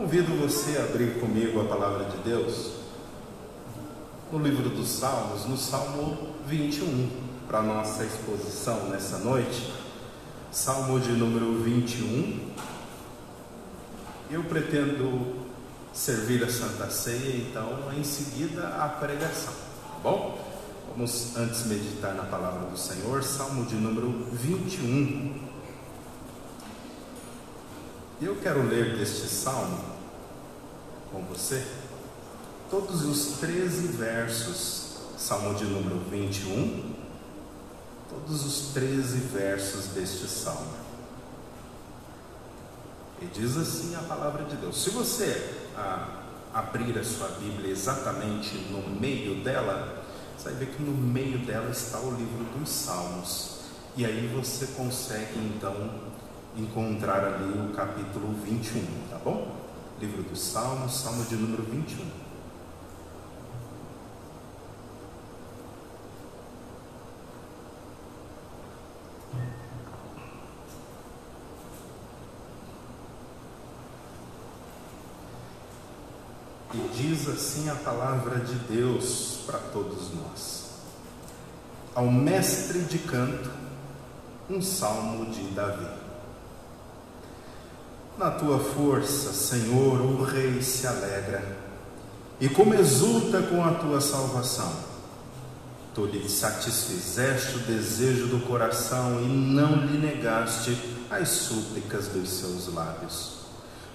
Convido você a abrir comigo a palavra de Deus no livro dos Salmos, no Salmo 21, para nossa exposição nessa noite. Salmo de número 21. Eu pretendo servir a Santa Ceia, então, em seguida a pregação, tá bom? Vamos antes meditar na palavra do Senhor, Salmo de número 21. Eu quero ler deste salmo com você todos os 13 versos, Salmo de número 21, todos os 13 versos deste salmo. E diz assim a palavra de Deus. Se você ah, abrir a sua Bíblia exatamente no meio dela, você vai ver que no meio dela está o livro dos Salmos. E aí você consegue então encontrar ali o capítulo 21, tá bom? Livro dos Salmos, Salmo de número 21. E diz assim a palavra de Deus para todos nós. Ao mestre de canto, um salmo de Davi. Na tua força, Senhor, o Rei se alegra, e como exulta com a tua salvação. Tu lhe satisfizeste o desejo do coração e não lhe negaste as súplicas dos seus lábios.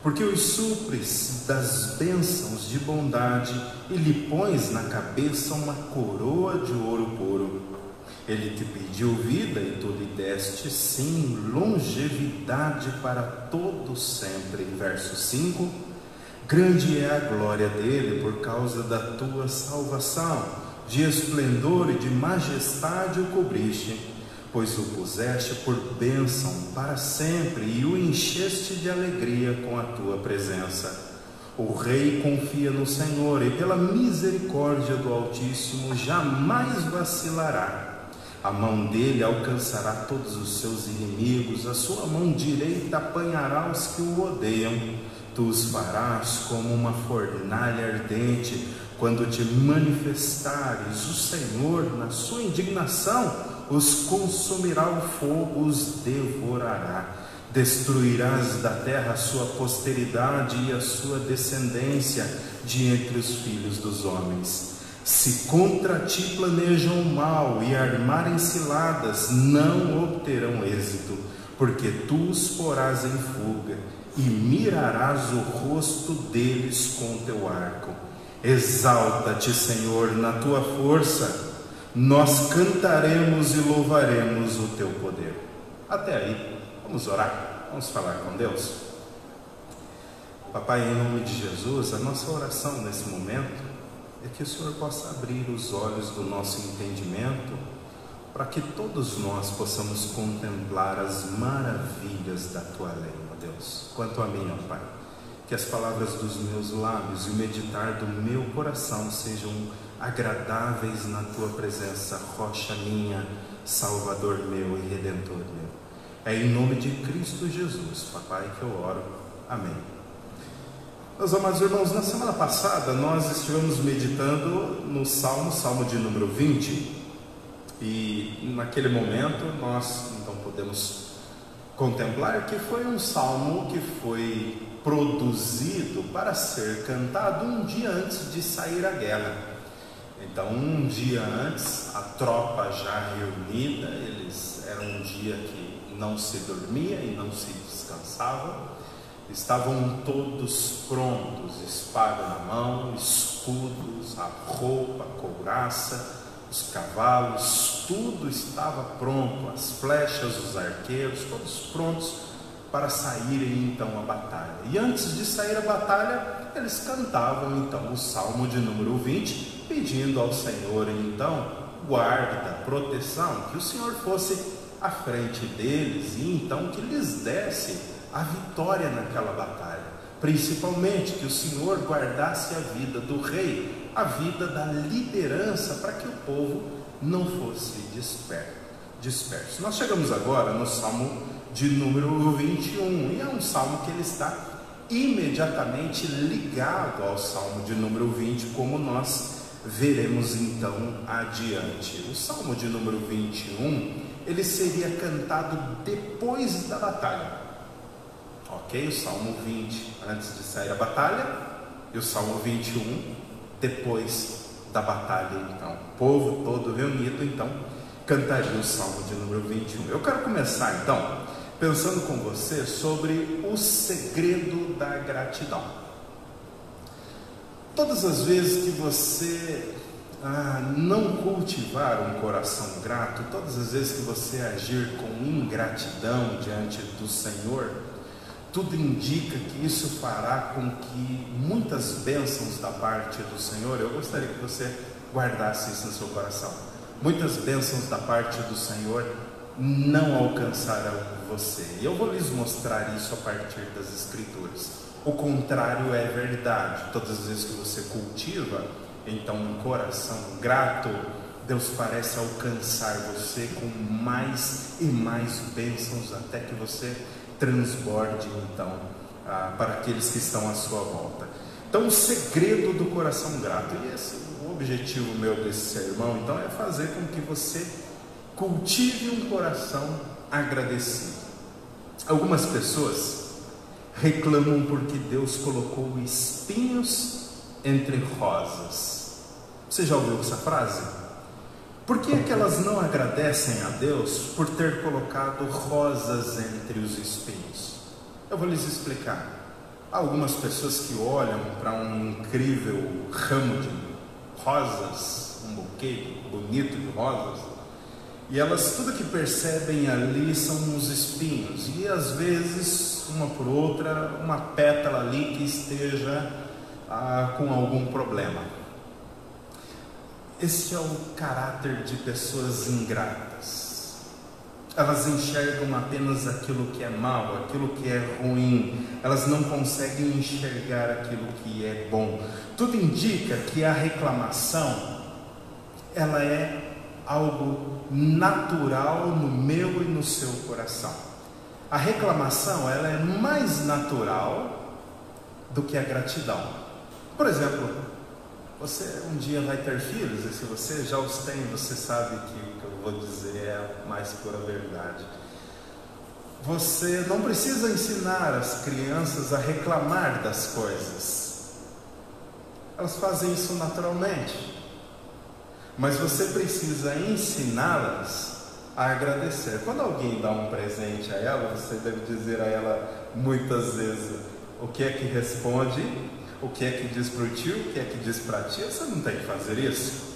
Porque os supres das bênçãos de bondade e lhe pões na cabeça uma coroa de ouro puro ele te pediu vida e tu lhe deste, sim, longevidade para todo sempre. Verso 5: Grande é a glória dele por causa da tua salvação, de esplendor e de majestade o cobriste, pois o puseste por bênção para sempre e o encheste de alegria com a tua presença. O rei confia no Senhor e pela misericórdia do Altíssimo jamais vacilará a mão dele alcançará todos os seus inimigos, a sua mão direita apanhará os que o odeiam. Tu os farás como uma fornalha ardente, quando te manifestares, o Senhor, na sua indignação, os consumirá o fogo, os devorará. Destruirás da terra a sua posteridade e a sua descendência de entre os filhos dos homens se contra ti planejam o mal e armarem ciladas, não obterão êxito, porque tu os porás em fuga e mirarás o rosto deles com teu arco. Exalta-te, Senhor, na tua força, nós cantaremos e louvaremos o teu poder. Até aí, vamos orar, vamos falar com Deus. Papai, em nome de Jesus, a nossa oração nesse momento é que o Senhor possa abrir os olhos do nosso entendimento para que todos nós possamos contemplar as maravilhas da tua lei, ó Deus. Quanto a mim, ó Pai, que as palavras dos meus lábios e o meditar do meu coração sejam agradáveis na tua presença, rocha minha, Salvador meu e Redentor meu. É em nome de Cristo Jesus, Papai, que eu oro. Amém. Meus amados irmãos, na semana passada nós estivemos meditando no Salmo, Salmo de número 20, e naquele momento nós então podemos contemplar que foi um salmo que foi produzido para ser cantado um dia antes de sair à guerra. Então, um dia antes, a tropa já reunida, eles era um dia que não se dormia e não se descansava Estavam todos prontos, espada na mão, escudos, a roupa, a couraça, os cavalos, tudo estava pronto, as flechas, os arqueiros, todos prontos para saírem então à batalha. E antes de sair à batalha, eles cantavam então o Salmo de número 20, pedindo ao Senhor então guarda, proteção, que o Senhor fosse à frente deles e então que lhes desse a vitória naquela batalha. Principalmente que o Senhor guardasse a vida do rei, a vida da liderança, para que o povo não fosse disperso. Nós chegamos agora no Salmo de número 21, e é um salmo que ele está imediatamente ligado ao Salmo de número 20, como nós veremos então adiante. O Salmo de número 21, ele seria cantado depois da batalha. Ok? O Salmo 20 antes de sair a batalha e o Salmo 21 depois da batalha, então. O povo todo reunido, então, cantaria o Salmo de número 21. Eu quero começar, então, pensando com você sobre o segredo da gratidão. Todas as vezes que você ah, não cultivar um coração grato, todas as vezes que você agir com ingratidão diante do Senhor, tudo indica que isso fará com que muitas bênçãos da parte do Senhor, eu gostaria que você guardasse isso no seu coração. Muitas bênçãos da parte do Senhor não alcançarão você. E eu vou lhes mostrar isso a partir das Escrituras. O contrário é verdade. Todas as vezes que você cultiva, então, um coração grato, Deus parece alcançar você com mais e mais bênçãos até que você transborde então ah, para aqueles que estão à sua volta. Então, o segredo do coração grato, e esse o objetivo meu desse sermão, então, é fazer com que você cultive um coração agradecido. Algumas pessoas reclamam porque Deus colocou espinhos entre rosas. Você já ouviu essa frase? Por que, é que elas não agradecem a Deus por ter colocado rosas entre os espinhos? Eu vou lhes explicar. Há algumas pessoas que olham para um incrível ramo de rosas, um buquê bonito de rosas, e elas tudo que percebem ali são os espinhos, e às vezes, uma por outra, uma pétala ali que esteja ah, com algum problema. Este é o caráter de pessoas ingratas. Elas enxergam apenas aquilo que é mal, aquilo que é ruim. Elas não conseguem enxergar aquilo que é bom. Tudo indica que a reclamação ela é algo natural no meu e no seu coração. A reclamação ela é mais natural do que a gratidão. Por exemplo, você um dia vai ter filhos, e se você já os tem, você sabe que o que eu vou dizer é a mais pura verdade. Você não precisa ensinar as crianças a reclamar das coisas, elas fazem isso naturalmente. Mas você precisa ensiná-las a agradecer. Quando alguém dá um presente a ela, você deve dizer a ela muitas vezes o que é que responde o que é que diz para o tio, o que é que diz para a tia, você não tem que fazer isso.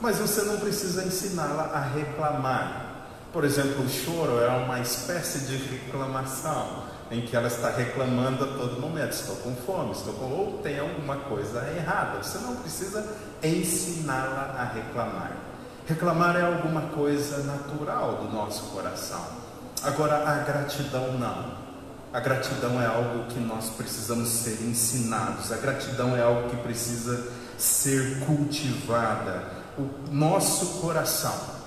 Mas você não precisa ensiná-la a reclamar. Por exemplo, o choro é uma espécie de reclamação, em que ela está reclamando a todo momento: estou com fome, estou com. ou tem alguma coisa errada. Você não precisa ensiná-la a reclamar. Reclamar é alguma coisa natural do nosso coração. Agora, a gratidão não. A gratidão é algo que nós precisamos ser ensinados, a gratidão é algo que precisa ser cultivada. O nosso coração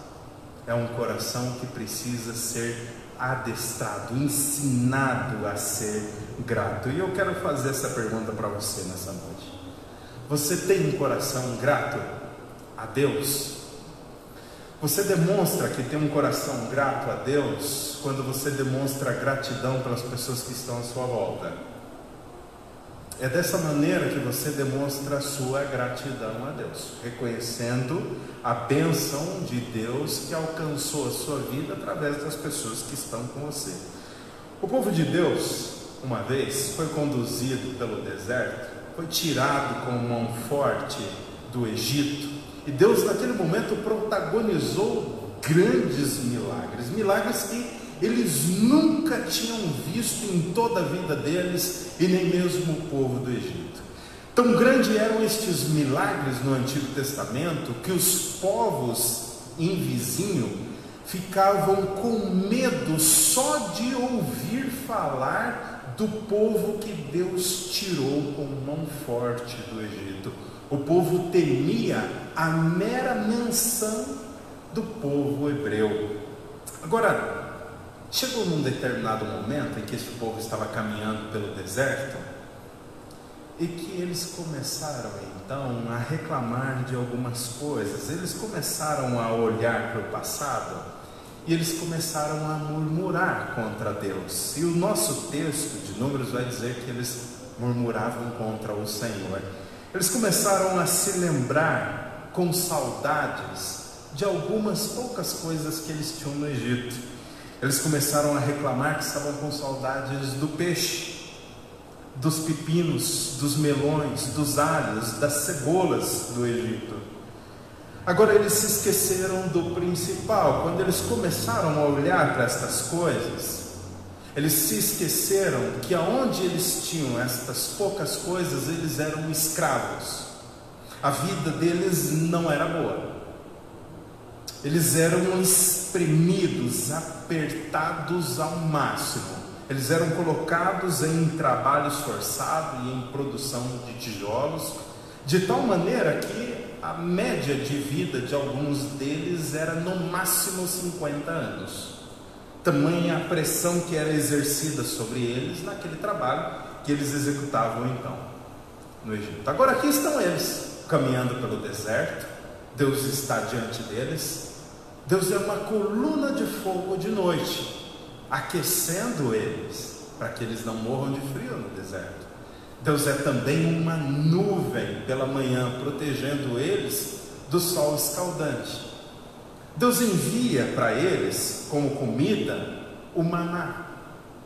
é um coração que precisa ser adestrado, ensinado a ser grato. E eu quero fazer essa pergunta para você nessa noite. Você tem um coração grato a Deus? Você demonstra que tem um coração grato a Deus quando você demonstra gratidão pelas pessoas que estão à sua volta. É dessa maneira que você demonstra a sua gratidão a Deus, reconhecendo a bênção de Deus que alcançou a sua vida através das pessoas que estão com você. O povo de Deus, uma vez, foi conduzido pelo deserto, foi tirado com mão forte do Egito e Deus, naquele momento, protagonizou grandes milagres milagres que eles nunca tinham visto em toda a vida deles e nem mesmo o povo do Egito. Tão grandes eram estes milagres no Antigo Testamento que os povos em vizinho ficavam com medo só de ouvir falar do povo que Deus tirou com mão forte do Egito. O povo temia a mera menção do povo hebreu. Agora, Chegou num determinado momento em que esse povo estava caminhando pelo deserto e que eles começaram então a reclamar de algumas coisas, eles começaram a olhar para o passado e eles começaram a murmurar contra Deus. E o nosso texto de Números vai dizer que eles murmuravam contra o Senhor. Eles começaram a se lembrar com saudades de algumas poucas coisas que eles tinham no Egito. Eles começaram a reclamar que estavam com saudades do peixe, dos pepinos, dos melões, dos alhos, das cebolas do Egito. Agora eles se esqueceram do principal. Quando eles começaram a olhar para estas coisas, eles se esqueceram que aonde eles tinham estas poucas coisas, eles eram escravos. A vida deles não era boa. Eles eram espremidos, apertados ao máximo. Eles eram colocados em trabalho esforçado e em produção de tijolos, de tal maneira que a média de vida de alguns deles era no máximo 50 anos tamanha a pressão que era exercida sobre eles naquele trabalho que eles executavam então no Egito. Agora aqui estão eles, caminhando pelo deserto, Deus está diante deles, Deus é uma coluna de fogo de noite, aquecendo eles, para que eles não morram de frio no deserto. Deus é também uma nuvem pela manhã, protegendo eles do sol escaldante. Deus envia para eles como comida o maná,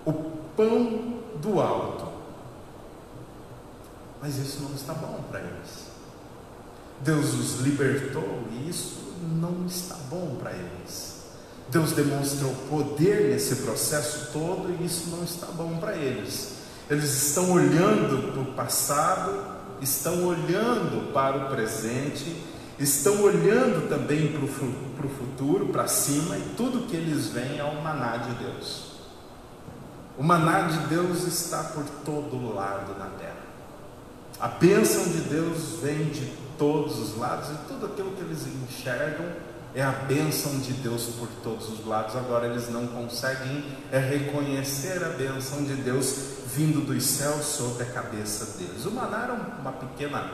o pão do alto. Mas isso não está bom para eles. Deus os libertou e isso não está bom para eles. Deus demonstrou poder nesse processo todo e isso não está bom para eles. Eles estão olhando para o passado, estão olhando para o presente estão olhando também para o futuro, para cima, e tudo que eles veem é o maná de Deus. O maná de Deus está por todo lado na terra. A bênção de Deus vem de todos os lados e tudo aquilo que eles enxergam é a bênção de Deus por todos os lados. Agora eles não conseguem é reconhecer a bênção de Deus vindo dos céus sobre a cabeça deles. O maná era uma pequena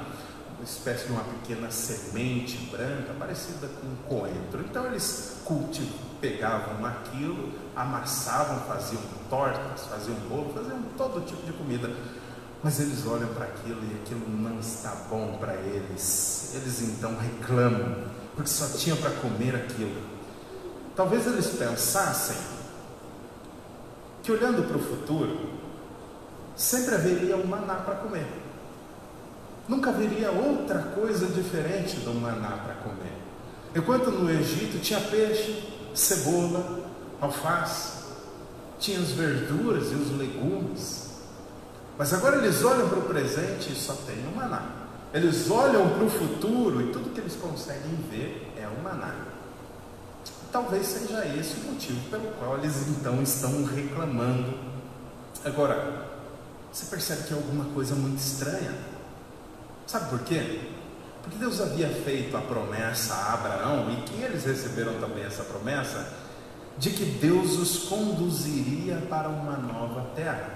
uma espécie de uma pequena semente branca, parecida com coentro. Então eles cultivam, pegavam aquilo, amassavam, faziam tortas, faziam bolo, faziam todo tipo de comida. Mas eles olham para aquilo e aquilo não está bom para eles. Eles então reclamam, porque só tinham para comer aquilo. Talvez eles pensassem que olhando para o futuro, sempre haveria um maná para comer. Nunca haveria outra coisa diferente do maná para comer. Enquanto no Egito tinha peixe, cebola, alface, tinha as verduras e os legumes. Mas agora eles olham para o presente e só tem o maná. Eles olham para o futuro e tudo que eles conseguem ver é o maná. Talvez seja esse o motivo pelo qual eles então estão reclamando. Agora, você percebe que é alguma coisa muito estranha. Sabe por quê? Porque Deus havia feito a promessa a Abraão e que eles receberam também essa promessa de que Deus os conduziria para uma nova terra.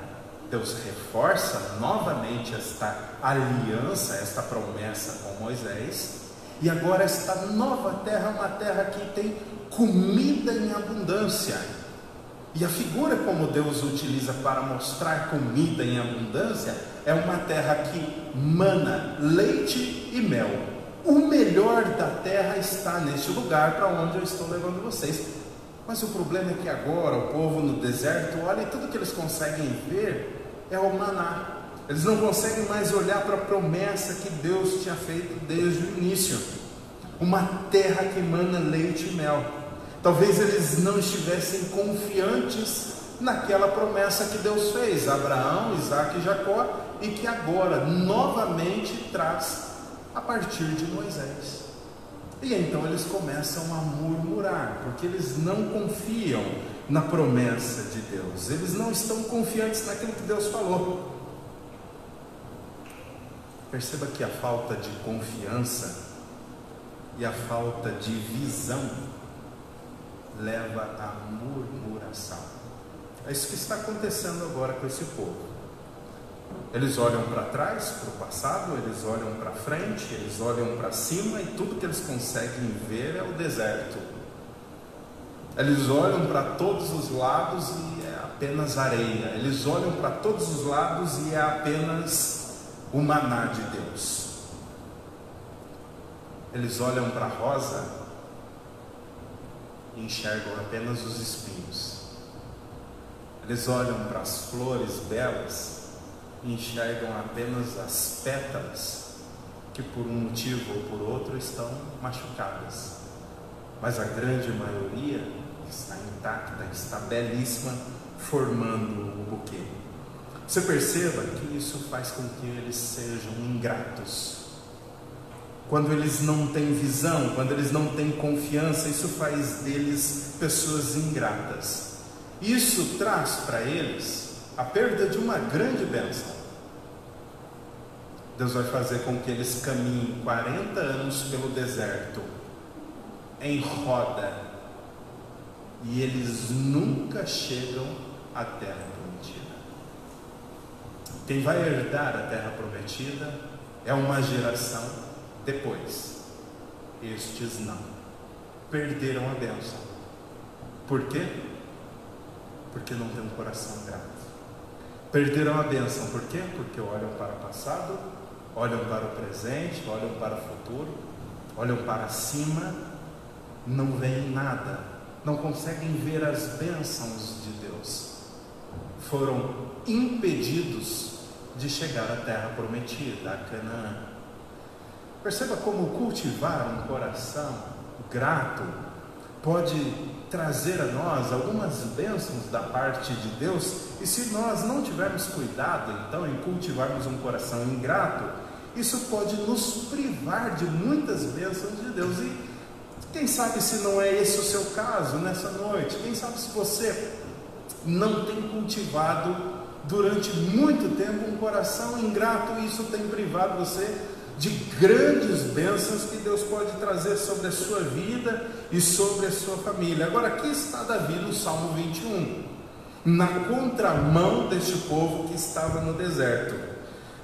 Deus reforça novamente esta aliança, esta promessa com Moisés, e agora esta nova terra é uma terra que tem comida em abundância. E a figura como Deus utiliza para mostrar comida em abundância é uma terra que mana leite e mel. O melhor da terra está neste lugar para onde eu estou levando vocês. Mas o problema é que agora o povo no deserto olha e tudo que eles conseguem ver é o maná. Eles não conseguem mais olhar para a promessa que Deus tinha feito desde o início. Uma terra que mana leite e mel. Talvez eles não estivessem confiantes naquela promessa que Deus fez a Abraão, Isaac e Jacó e que agora novamente traz a partir de Moisés. E então eles começam a murmurar, porque eles não confiam na promessa de Deus, eles não estão confiantes naquilo que Deus falou. Perceba que a falta de confiança e a falta de visão leva à murmuração. É isso que está acontecendo agora com esse povo. Eles olham para trás, para o passado, eles olham para frente, eles olham para cima e tudo que eles conseguem ver é o deserto. Eles olham para todos os lados e é apenas areia. Eles olham para todos os lados e é apenas o maná de Deus. Eles olham para a rosa e enxergam apenas os espinhos. Eles olham para as flores belas enxergam apenas as pétalas que por um motivo ou por outro estão machucadas. Mas a grande maioria está intacta, está belíssima, formando o buquê. Você perceba que isso faz com que eles sejam ingratos. Quando eles não têm visão, quando eles não têm confiança, isso faz deles pessoas ingratas. Isso traz para eles a perda de uma grande bênção. Deus vai fazer com que eles caminhem 40 anos pelo deserto, em roda, e eles nunca chegam à terra prometida. Quem vai herdar a terra prometida é uma geração depois. Estes não. Perderam a bênção. Por quê? Porque não tem um coração grato. Perderam a bênção, por quê? Porque olham para o passado, olham para o presente, olham para o futuro, olham para cima, não veem nada, não conseguem ver as bênçãos de Deus. Foram impedidos de chegar à terra prometida, a Canaã. Perceba como cultivar um coração grato pode trazer a nós algumas bênçãos da parte de Deus, e se nós não tivermos cuidado, então, em cultivarmos um coração ingrato, isso pode nos privar de muitas bênçãos de Deus. E quem sabe se não é esse o seu caso nessa noite? Quem sabe se você não tem cultivado durante muito tempo um coração ingrato e isso tem privado você de grandes bênçãos que Deus pode trazer sobre a sua vida e sobre a sua família. Agora, aqui está Davi no Salmo 21, na contramão deste povo que estava no deserto.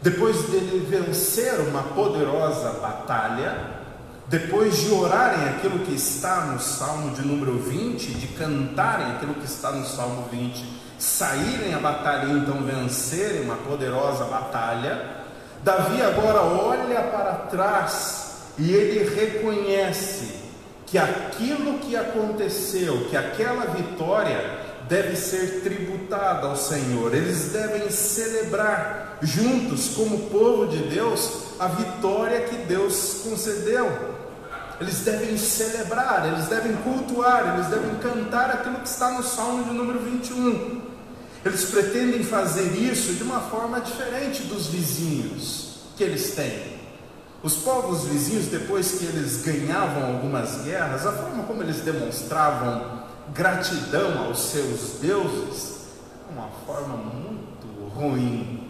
Depois dele vencer uma poderosa batalha, depois de orarem aquilo que está no Salmo de número 20, de cantarem aquilo que está no Salmo 20, saírem à batalha e então vencerem uma poderosa batalha, Davi agora olha para trás e ele reconhece que aquilo que aconteceu, que aquela vitória deve ser tributada ao Senhor. Eles devem celebrar juntos, como povo de Deus, a vitória que Deus concedeu. Eles devem celebrar, eles devem cultuar, eles devem cantar aquilo que está no Salmo de número 21. Eles pretendem fazer isso de uma forma diferente dos vizinhos que eles têm. Os povos vizinhos, depois que eles ganhavam algumas guerras, a forma como eles demonstravam gratidão aos seus deuses, uma forma muito ruim.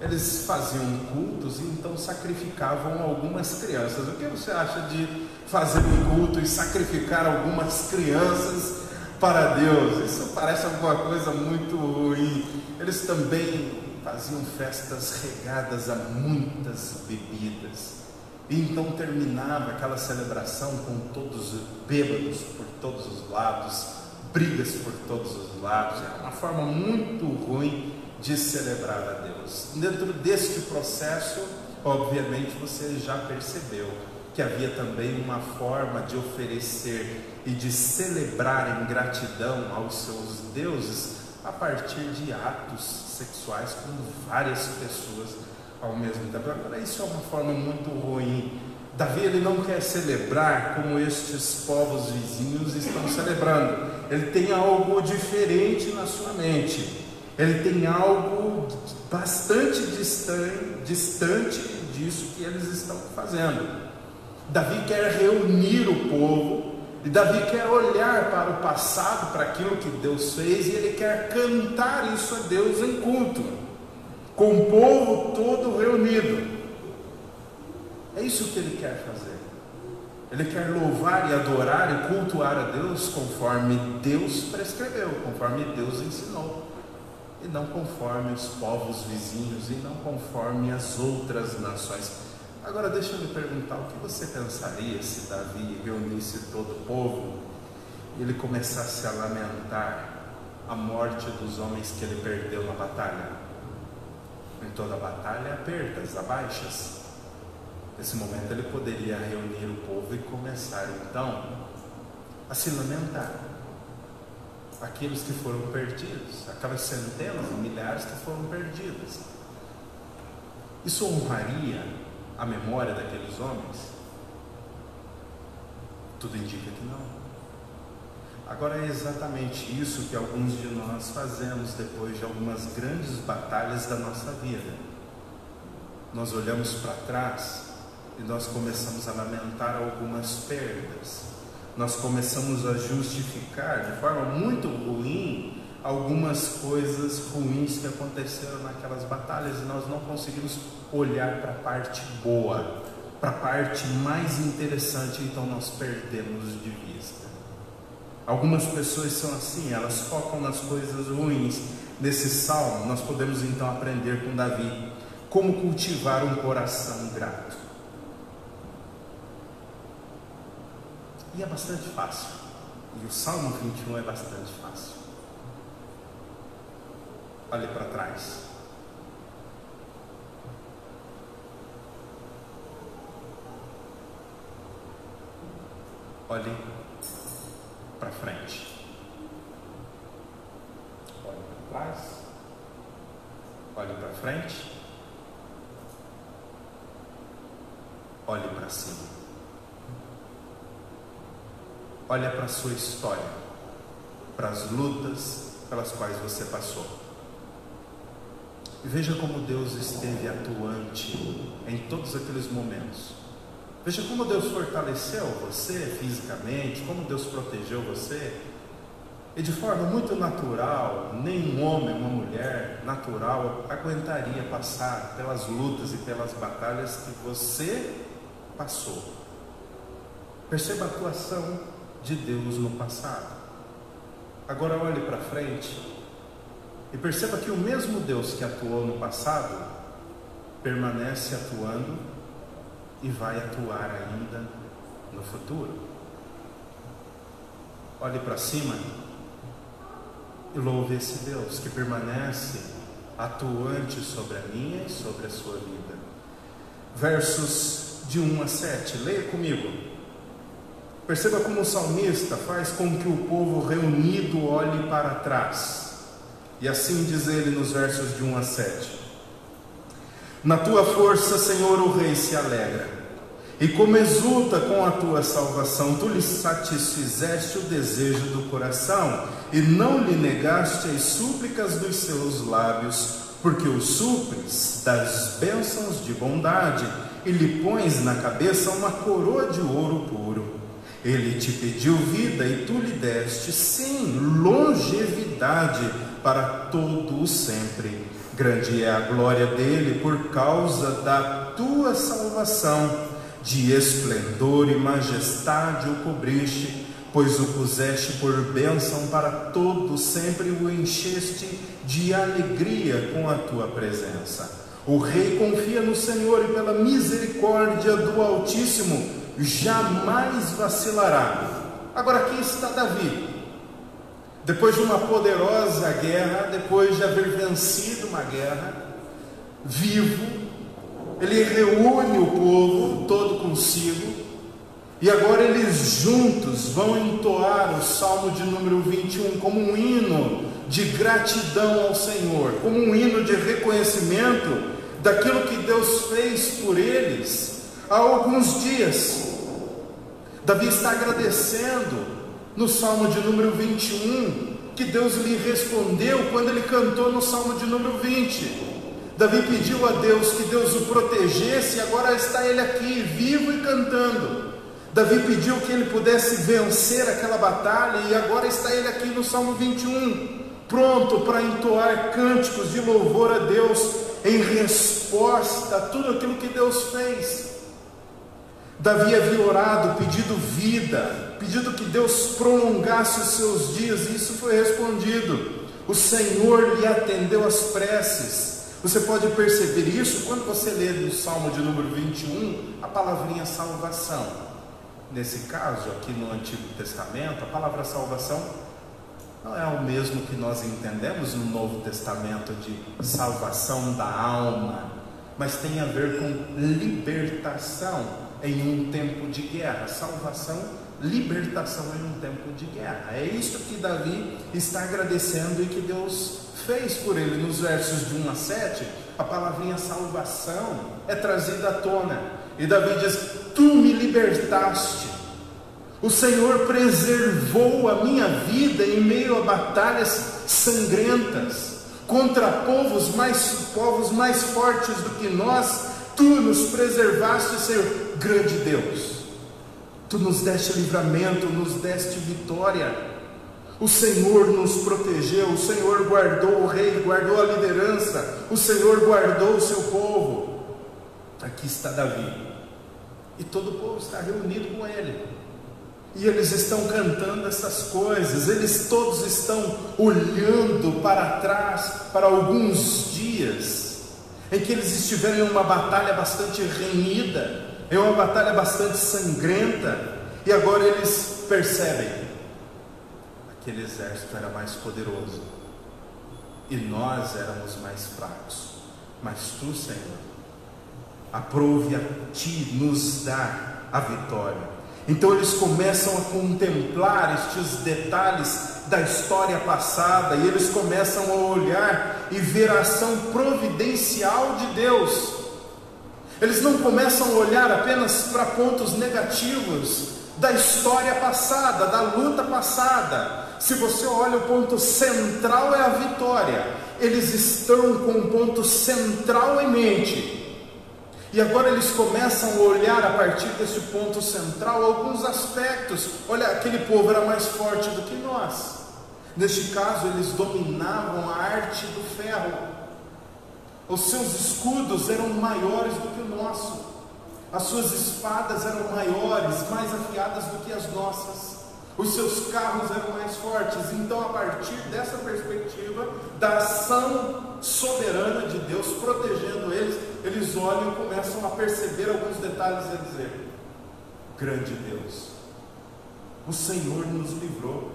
Eles faziam cultos e então sacrificavam algumas crianças. O que você acha de fazer um culto e sacrificar algumas crianças para Deus. Isso parece alguma coisa muito ruim. Eles também faziam festas regadas a muitas bebidas. E então terminava aquela celebração com todos bêbados por todos os lados, brigas por todos os lados. Era uma forma muito ruim de celebrar a Deus. Dentro deste processo, obviamente, você já percebeu que havia também uma forma de oferecer e de celebrar em gratidão aos seus deuses a partir de atos sexuais com várias pessoas ao mesmo tempo. Agora, isso é uma forma muito ruim. Davi ele não quer celebrar como estes povos vizinhos estão celebrando. Ele tem algo diferente na sua mente. Ele tem algo bastante distante, distante disso que eles estão fazendo. Davi quer reunir o povo, e Davi quer olhar para o passado, para aquilo que Deus fez, e ele quer cantar isso a Deus em culto, com o povo todo reunido. É isso que ele quer fazer. Ele quer louvar e adorar e cultuar a Deus conforme Deus prescreveu, conforme Deus ensinou. e não conforme os povos vizinhos e não conforme as outras nações. Agora deixa eu lhe perguntar o que você pensaria se Davi reunisse todo o povo e ele começasse a lamentar a morte dos homens que ele perdeu na batalha. Em toda batalha há perdas, há baixas. Nesse momento ele poderia reunir o povo e começar então a se lamentar. Aqueles que foram perdidos, aquelas centenas, milhares que foram perdidas. Isso honraria a memória daqueles homens? Tudo indica que não. Agora é exatamente isso que alguns de nós fazemos depois de algumas grandes batalhas da nossa vida. Nós olhamos para trás e nós começamos a lamentar algumas perdas. Nós começamos a justificar de forma muito ruim algumas coisas ruins que aconteceram naquelas batalhas e nós não conseguimos olhar para a parte boa, para a parte mais interessante, então nós perdemos de vista. Algumas pessoas são assim, elas focam nas coisas ruins. Nesse salmo, nós podemos então aprender com Davi como cultivar um coração grato. E é bastante fácil. E o Salmo 21 é bastante fácil. Olhe para trás. Olhe para frente. Olhe para trás. Olhe para frente. Olhe para cima. Olhe para a sua história, para as lutas pelas quais você passou. E veja como Deus esteve atuante em todos aqueles momentos Veja como Deus fortaleceu você fisicamente, como Deus protegeu você. E de forma muito natural, nenhum homem, uma mulher natural aguentaria passar pelas lutas e pelas batalhas que você passou. Perceba a atuação de Deus no passado. Agora olhe para frente e perceba que o mesmo Deus que atuou no passado permanece atuando e vai atuar ainda no futuro. Olhe para cima e louve esse Deus que permanece atuante sobre a minha e sobre a sua vida. Versos de 1 a 7, leia comigo. Perceba como o salmista faz com que o povo reunido olhe para trás. E assim diz ele nos versos de 1 a 7. Na tua força, Senhor, o rei se alegra. E como exulta com a tua salvação, tu lhe satisfizeste o desejo do coração, e não lhe negaste as súplicas dos seus lábios, porque o supres das bênçãos de bondade, e lhe pões na cabeça uma coroa de ouro puro. Ele te pediu vida e tu lhe deste, sim, longevidade para todo o sempre Grande é a glória dele por causa da tua salvação. De esplendor e majestade o cobriste, pois o puseste por bênção para todos, sempre o encheste de alegria com a tua presença. O rei confia no Senhor e pela misericórdia do Altíssimo jamais vacilará. Agora aqui está Davi, depois de uma poderosa guerra, depois de haver vencido uma guerra, vivo, ele reúne o povo todo consigo, e agora eles juntos vão entoar o Salmo de número 21 como um hino de gratidão ao Senhor, como um hino de reconhecimento daquilo que Deus fez por eles há alguns dias. Davi está agradecendo no Salmo de número 21, que Deus lhe respondeu quando ele cantou no Salmo de número 20. Davi pediu a Deus que Deus o protegesse, e agora está ele aqui, vivo e cantando. Davi pediu que ele pudesse vencer aquela batalha, e agora está ele aqui no Salmo 21, pronto para entoar cânticos de louvor a Deus em resposta a tudo aquilo que Deus fez. Davi havia orado, pedido vida, pedido que Deus prolongasse os seus dias, e isso foi respondido. O Senhor lhe atendeu as preces. Você pode perceber isso quando você lê no Salmo de número 21 a palavrinha salvação. Nesse caso, aqui no Antigo Testamento, a palavra salvação não é o mesmo que nós entendemos no Novo Testamento de salvação da alma, mas tem a ver com libertação em um tempo de guerra. Salvação libertação em um tempo de guerra. É isso que Davi está agradecendo e que Deus fez por ele. Nos versos de 1 a 7, a palavrinha salvação é trazida à tona. E Davi diz: Tu me libertaste. O Senhor preservou a minha vida em meio a batalhas sangrentas contra povos mais povos mais fortes do que nós. Tu nos preservaste, Senhor, grande Deus. Tu nos deste livramento, nos deste vitória. O Senhor nos protegeu, o Senhor guardou o rei, guardou a liderança, o Senhor guardou o seu povo. Aqui está Davi. E todo o povo está reunido com ele. E eles estão cantando essas coisas, eles todos estão olhando para trás, para alguns dias, em que eles estiveram em uma batalha bastante renhida, é uma batalha bastante sangrenta, e agora eles percebem: aquele exército era mais poderoso e nós éramos mais fracos, mas tu, Senhor, aprove a ti nos dar a vitória. Então eles começam a contemplar estes detalhes da história passada e eles começam a olhar e ver a ação providencial de Deus. Eles não começam a olhar apenas para pontos negativos da história passada, da luta passada. Se você olha, o ponto central é a vitória. Eles estão com um ponto central em mente. E agora eles começam a olhar a partir desse ponto central alguns aspectos. Olha, aquele povo era mais forte do que nós. Neste caso, eles dominavam a arte do ferro. Os seus escudos eram maiores do que o nosso. As suas espadas eram maiores, mais afiadas do que as nossas. Os seus carros eram mais fortes. Então, a partir dessa perspectiva, da ação soberana de Deus protegendo eles, eles olham e começam a perceber alguns detalhes e a dizer: Grande Deus, o Senhor nos livrou.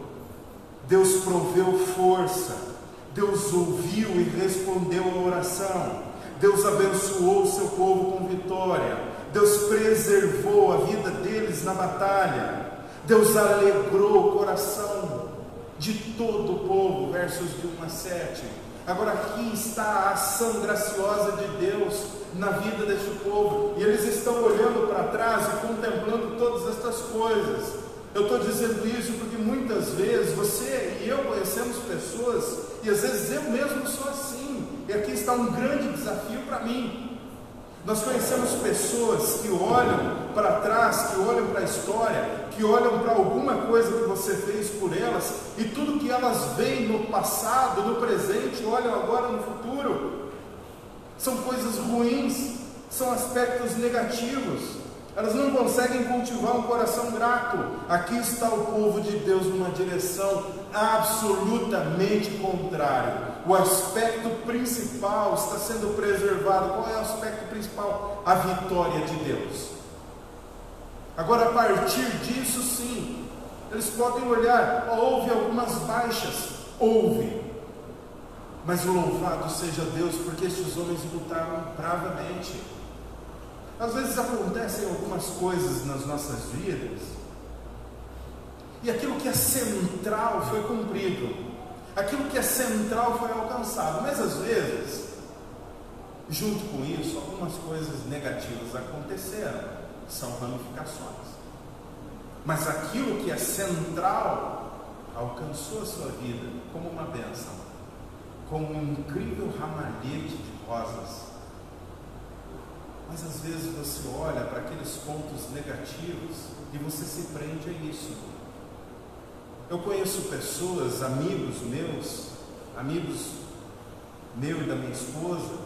Deus proveu força Deus ouviu e respondeu a oração. Deus abençoou o seu povo com vitória. Deus preservou a vida deles na batalha. Deus alegrou o coração de todo o povo. Versos de 1 a 7. Agora aqui está a ação graciosa de Deus na vida deste povo. E eles estão olhando para trás e contemplando todas estas coisas. Eu estou dizendo isso porque muitas vezes você e eu conhecemos pessoas, e às vezes eu mesmo sou assim, e aqui está um grande desafio para mim. Nós conhecemos pessoas que olham para trás, que olham para a história, que olham para alguma coisa que você fez por elas, e tudo que elas veem no passado, no presente, olham agora no futuro, são coisas ruins, são aspectos negativos. Elas não conseguem cultivar um coração grato. Aqui está o povo de Deus numa direção absolutamente contrária. O aspecto principal está sendo preservado. Qual é o aspecto principal? A vitória de Deus. Agora, a partir disso, sim, eles podem olhar, houve algumas baixas, houve, mas louvado seja Deus, porque estes homens lutaram bravamente. Às vezes acontecem algumas coisas nas nossas vidas e aquilo que é central foi cumprido, aquilo que é central foi alcançado, mas às vezes, junto com isso, algumas coisas negativas aconteceram, são ramificações. Mas aquilo que é central alcançou a sua vida como uma bênção, como um incrível ramalhete de rosas mas às vezes você olha para aqueles pontos negativos e você se prende a isso. Eu conheço pessoas, amigos meus, amigos meu e da minha esposa,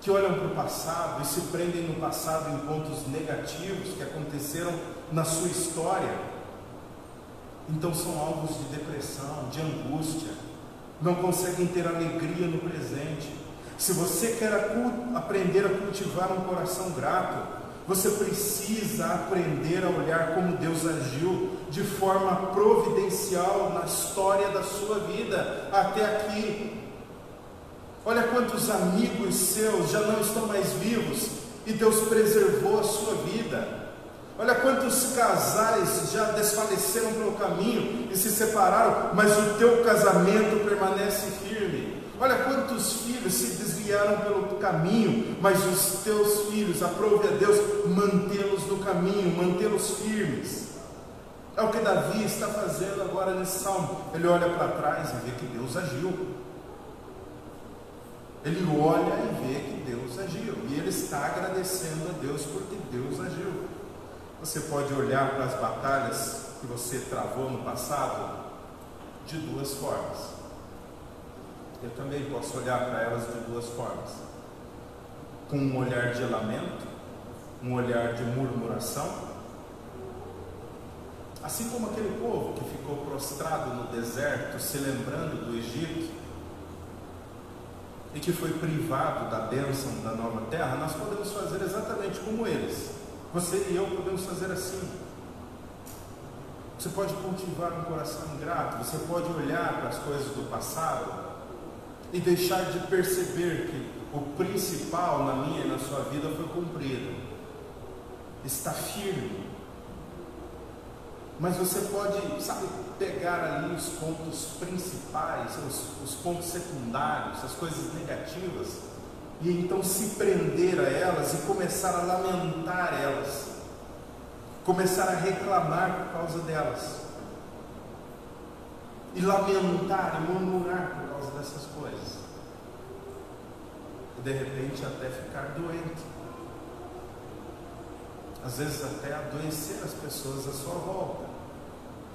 que olham para o passado e se prendem no passado em pontos negativos que aconteceram na sua história. Então são alvos de depressão, de angústia. não conseguem ter alegria no presente. Se você quer aprender a cultivar um coração grato, você precisa aprender a olhar como Deus agiu de forma providencial na história da sua vida até aqui. Olha quantos amigos seus já não estão mais vivos e Deus preservou a sua vida. Olha quantos casais já desfaleceram pelo caminho e se separaram, mas o teu casamento permanece firme. Olha quantos filhos se desviaram pelo caminho, mas os teus filhos, aprove a Deus mantê-los no caminho, mantê-los firmes. É o que Davi está fazendo agora nesse salmo. Ele olha para trás e vê que Deus agiu. Ele olha e vê que Deus agiu. E ele está agradecendo a Deus porque Deus agiu. Você pode olhar para as batalhas que você travou no passado de duas formas. Eu também posso olhar para elas de duas formas: com um olhar de lamento, um olhar de murmuração, assim como aquele povo que ficou prostrado no deserto, se lembrando do Egito, e que foi privado da bênção da nova terra, nós podemos fazer exatamente como eles você e eu podemos fazer assim. Você pode cultivar um coração grato, você pode olhar para as coisas do passado e deixar de perceber que o principal na minha e na sua vida foi cumprido. Está firme. Mas você pode, sabe, pegar ali os pontos principais, os, os pontos secundários, as coisas negativas e então se prender a elas e começar a lamentar elas, começar a reclamar por causa delas, e lamentar e murmurar por causa dessas coisas, e de repente até ficar doente, às vezes até adoecer as pessoas à sua volta,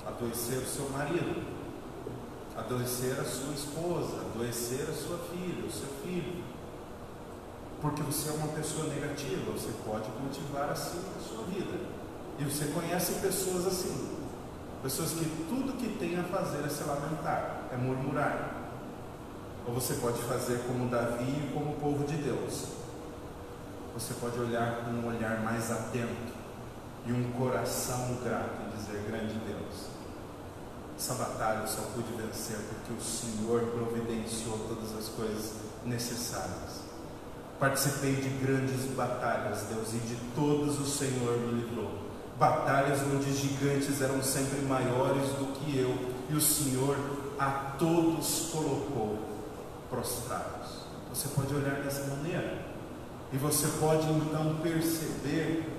adoecer o seu marido, adoecer a sua esposa, adoecer a sua filha, o seu filho. Porque você é uma pessoa negativa, você pode cultivar assim a sua vida. E você conhece pessoas assim, pessoas que tudo que tem a fazer é se lamentar, é murmurar. Ou você pode fazer como Davi e como o povo de Deus. Você pode olhar com um olhar mais atento e um coração grato e dizer: Grande Deus, essa batalha eu só pude vencer porque o Senhor providenciou todas as coisas necessárias. Participei de grandes batalhas, Deus, e de todas o Senhor me livrou. Batalhas onde gigantes eram sempre maiores do que eu, e o Senhor a todos colocou prostrados. Você pode olhar dessa maneira, e você pode então perceber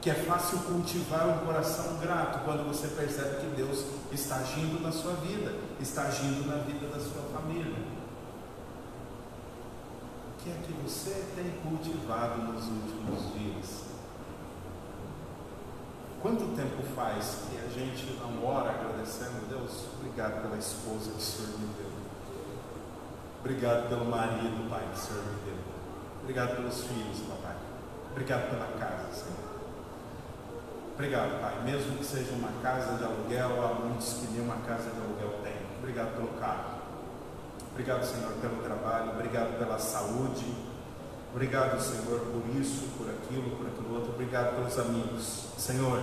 que é fácil cultivar um coração grato quando você percebe que Deus está agindo na sua vida, está agindo na vida da sua família que é que você tem cultivado nos últimos dias? Quanto tempo faz que a gente não ora agradecendo a Deus? Obrigado pela esposa que o Senhor me deu. Obrigado pelo marido, Pai, que o Senhor me deu. Obrigado pelos filhos, papai. Obrigado pela casa, Senhor. Obrigado, Pai. Mesmo que seja uma casa de aluguel, há muitos que nenhuma casa de aluguel tem. Obrigado pelo carro. Obrigado, Senhor, pelo trabalho, obrigado pela saúde, obrigado, Senhor, por isso, por aquilo, por aquilo outro, obrigado pelos amigos, Senhor,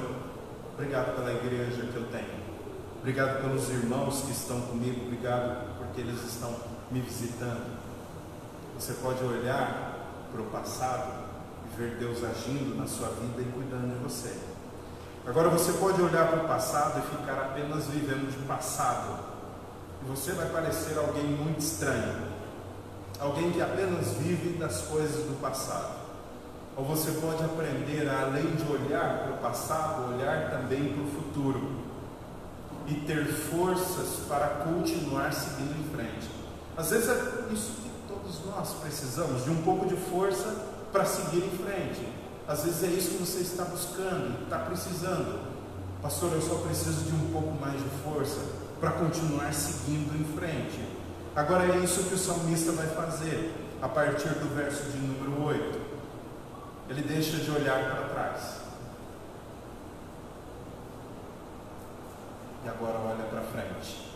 obrigado pela igreja que eu tenho, obrigado pelos irmãos que estão comigo, obrigado porque eles estão me visitando. Você pode olhar para o passado e ver Deus agindo na sua vida e cuidando de você. Agora você pode olhar para o passado e ficar apenas vivendo de passado. Você vai parecer alguém muito estranho, alguém que apenas vive das coisas do passado. Ou você pode aprender a, além de olhar para o passado, olhar também para o futuro e ter forças para continuar seguindo em frente. Às vezes é isso que todos nós precisamos, de um pouco de força para seguir em frente. Às vezes é isso que você está buscando, está precisando. Pastor, eu só preciso de um pouco mais de força para continuar seguindo em frente. Agora é isso que o salmista vai fazer a partir do verso de número 8. Ele deixa de olhar para trás. E agora olha para frente.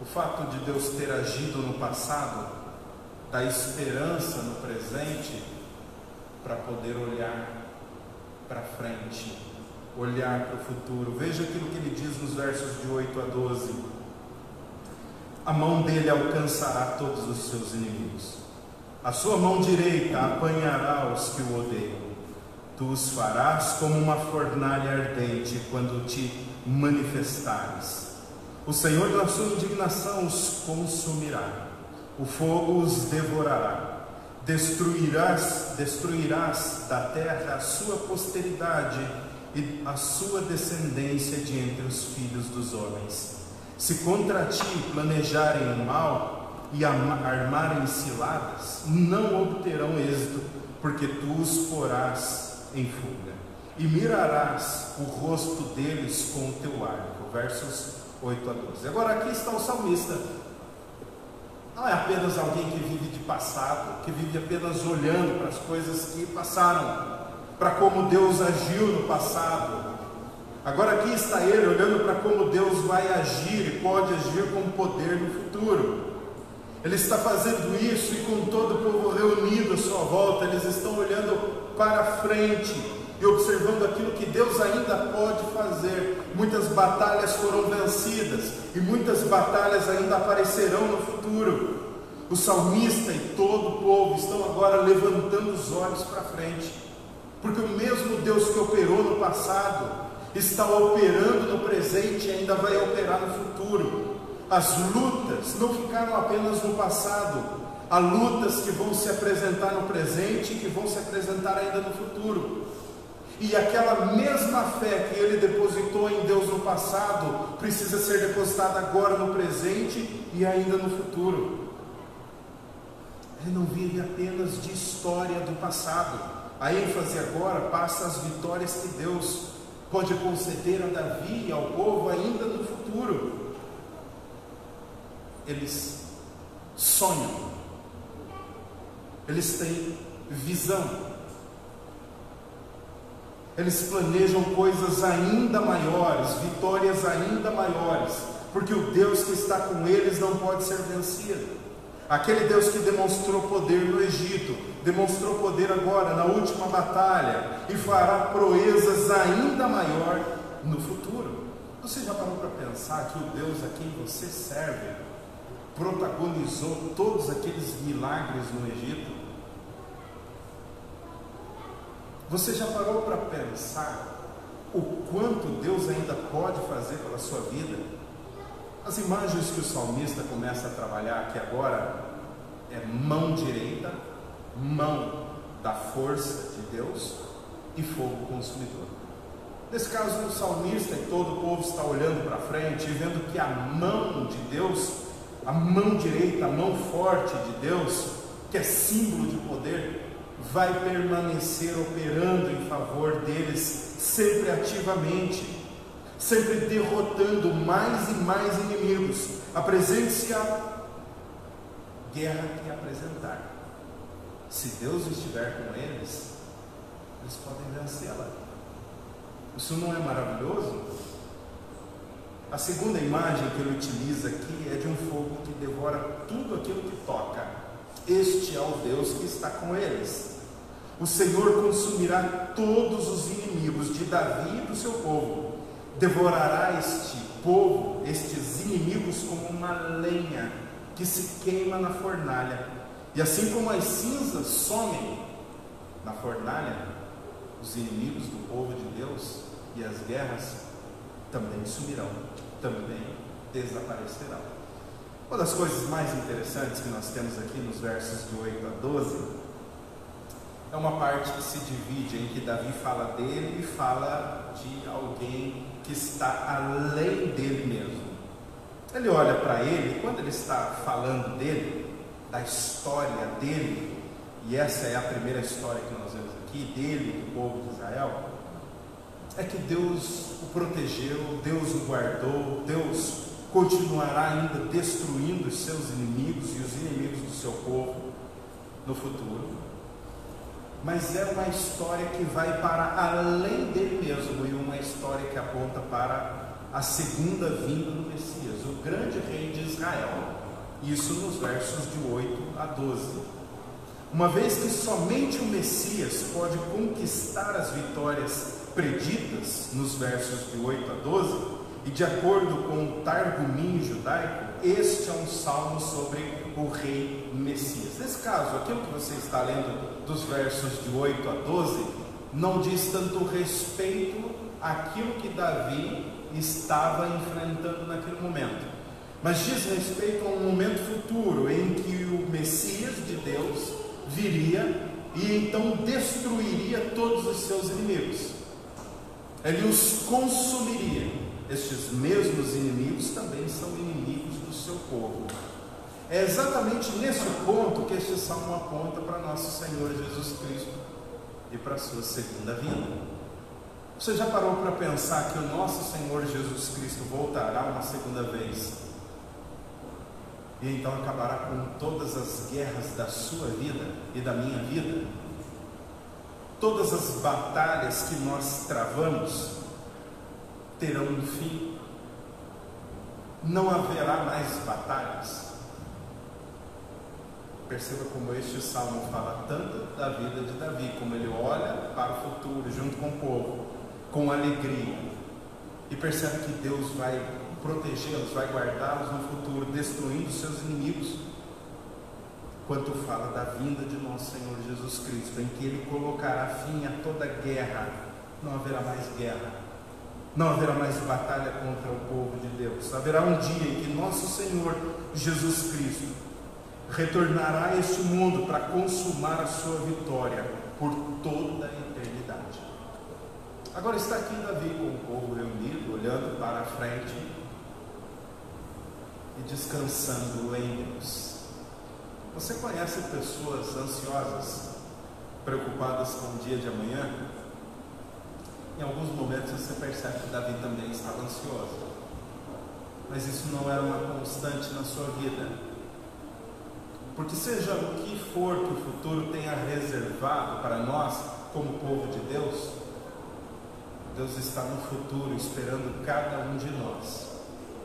O fato de Deus ter agido no passado dá esperança no presente para poder olhar para frente, olhar para o futuro. Veja aquilo que ele diz nos versos de 8 a 12. A mão dele alcançará todos os seus inimigos. A sua mão direita apanhará os que o odeiam. Tu os farás como uma fornalha ardente quando te manifestares. O Senhor, na sua indignação, os consumirá. O fogo os devorará. Destruirás, destruirás da terra a sua posteridade e a sua descendência de entre os filhos dos homens. Se contra ti planejarem o mal e armarem ciladas, não obterão êxito, porque tu os porás em fuga, e mirarás o rosto deles com o teu arco. Versos 8 a 12. Agora aqui está o salmista. Não é apenas alguém que vive de passado, que vive apenas olhando para as coisas que passaram, para como Deus agiu no passado. Agora aqui está ele olhando para como Deus vai agir e pode agir com poder no futuro. Ele está fazendo isso e com todo o povo reunido à sua volta, eles estão olhando para frente e observando aquilo que Deus ainda pode fazer. Muitas batalhas foram vencidas e muitas batalhas ainda aparecerão no futuro. O salmista e todo o povo estão agora levantando os olhos para frente, porque o mesmo Deus que operou no passado está operando no presente e ainda vai operar no futuro. As lutas não ficaram apenas no passado, Há lutas que vão se apresentar no presente e que vão se apresentar ainda no futuro. E aquela mesma fé que ele depositou em Deus no passado precisa ser depositada agora no presente e ainda no futuro. Ele não vive apenas de história do passado. A ênfase agora passa às vitórias que Deus pode conceder a Davi e ao povo ainda no futuro. Eles sonham eles têm visão. Eles planejam coisas ainda maiores, vitórias ainda maiores, porque o Deus que está com eles não pode ser vencido. Aquele Deus que demonstrou poder no Egito, demonstrou poder agora na última batalha e fará proezas ainda maior no futuro. Você já parou para pensar que o Deus a quem você serve protagonizou todos aqueles milagres no Egito? Você já parou para pensar o quanto Deus ainda pode fazer pela sua vida? As imagens que o salmista começa a trabalhar aqui agora é mão direita, mão da força de Deus e fogo consumidor. Nesse caso, o salmista e todo o povo está olhando para frente e vendo que a mão de Deus, a mão direita, a mão forte de Deus, que é símbolo de poder, vai permanecer operando em favor deles sempre ativamente, sempre derrotando mais e mais inimigos. Apresente-se a guerra que apresentar. Se Deus estiver com eles, eles podem vencê-la. Isso não é maravilhoso? A segunda imagem que ele utiliza aqui é de um fogo que devora tudo aquilo que toca. Este é o Deus que está com eles. O Senhor consumirá todos os inimigos de Davi e do seu povo. Devorará este povo, estes inimigos, como uma lenha que se queima na fornalha. E assim como as cinzas somem na fornalha, os inimigos do povo de Deus e as guerras também sumirão, também desaparecerão. Uma das coisas mais interessantes que nós temos aqui nos versos de 8 a 12 é uma parte que se divide em que Davi fala dele e fala de alguém que está além dele mesmo. Ele olha para ele, quando ele está falando dele, da história dele, e essa é a primeira história que nós vemos dele, do povo de Israel, é que Deus o protegeu, Deus o guardou, Deus continuará ainda destruindo os seus inimigos e os inimigos do seu povo no futuro mas é uma história que vai para além dele mesmo e uma história que aponta para a segunda vinda do Messias, o grande rei de Israel. Isso nos versos de 8 a 12. Uma vez que somente o Messias pode conquistar as vitórias preditas nos versos de 8 a 12, e de acordo com o Targumim judaico, este é um salmo sobre o rei Messias. Nesse caso, aquilo que você está lendo dos versos de 8 a 12, não diz tanto respeito àquilo que Davi estava enfrentando naquele momento, mas diz respeito a um momento futuro em que o Messias de Deus viria e então destruiria todos os seus inimigos. Ele os consumiria. Estes mesmos inimigos também são inimigos do seu povo. É exatamente nesse ponto que este salmo aponta para nosso Senhor Jesus Cristo e para a sua segunda vinda. Você já parou para pensar que o nosso Senhor Jesus Cristo voltará uma segunda vez? E então acabará com todas as guerras da sua vida e da minha vida? Todas as batalhas que nós travamos terão um fim. Não haverá mais batalhas. Perceba como este salmo fala tanto da vida de Davi, como ele olha para o futuro junto com o povo com alegria e percebe que Deus vai protegê-los, vai guardá-los no futuro, destruindo seus inimigos. Quanto fala da vinda de nosso Senhor Jesus Cristo, em que Ele colocará fim a toda guerra, não haverá mais guerra, não haverá mais batalha contra o povo de Deus. Haverá um dia em que nosso Senhor Jesus Cristo retornará a este mundo para consumar a sua vitória por toda a eternidade. Agora está aqui Davi com o povo reunido, olhando para a frente e descansando em Deus. Você conhece pessoas ansiosas, preocupadas com o dia de amanhã? Em alguns momentos você percebe que Davi também estava ansioso. Mas isso não era uma constante na sua vida. Porque seja o que for que o futuro tenha reservado para nós, como povo de Deus, Deus está no futuro esperando cada um de nós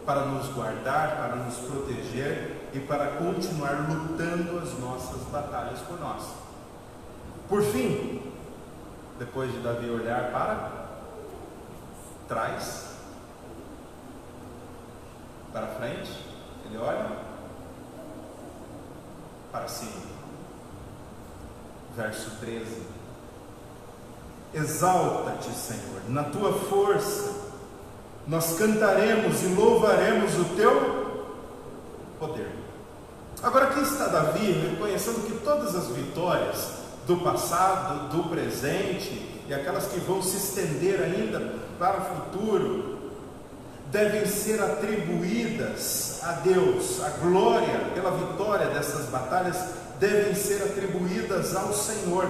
para nos guardar, para nos proteger e para continuar lutando as nossas batalhas por nós. Por fim, depois de Davi olhar para trás, para frente, ele olha para cima. Verso 13. Exalta-te, Senhor, na tua força. Nós cantaremos e louvaremos o teu poder. Agora, aqui está Davi reconhecendo que todas as vitórias do passado, do presente e aquelas que vão se estender ainda para o futuro, devem ser atribuídas a Deus. A glória pela vitória dessas batalhas devem ser atribuídas ao Senhor.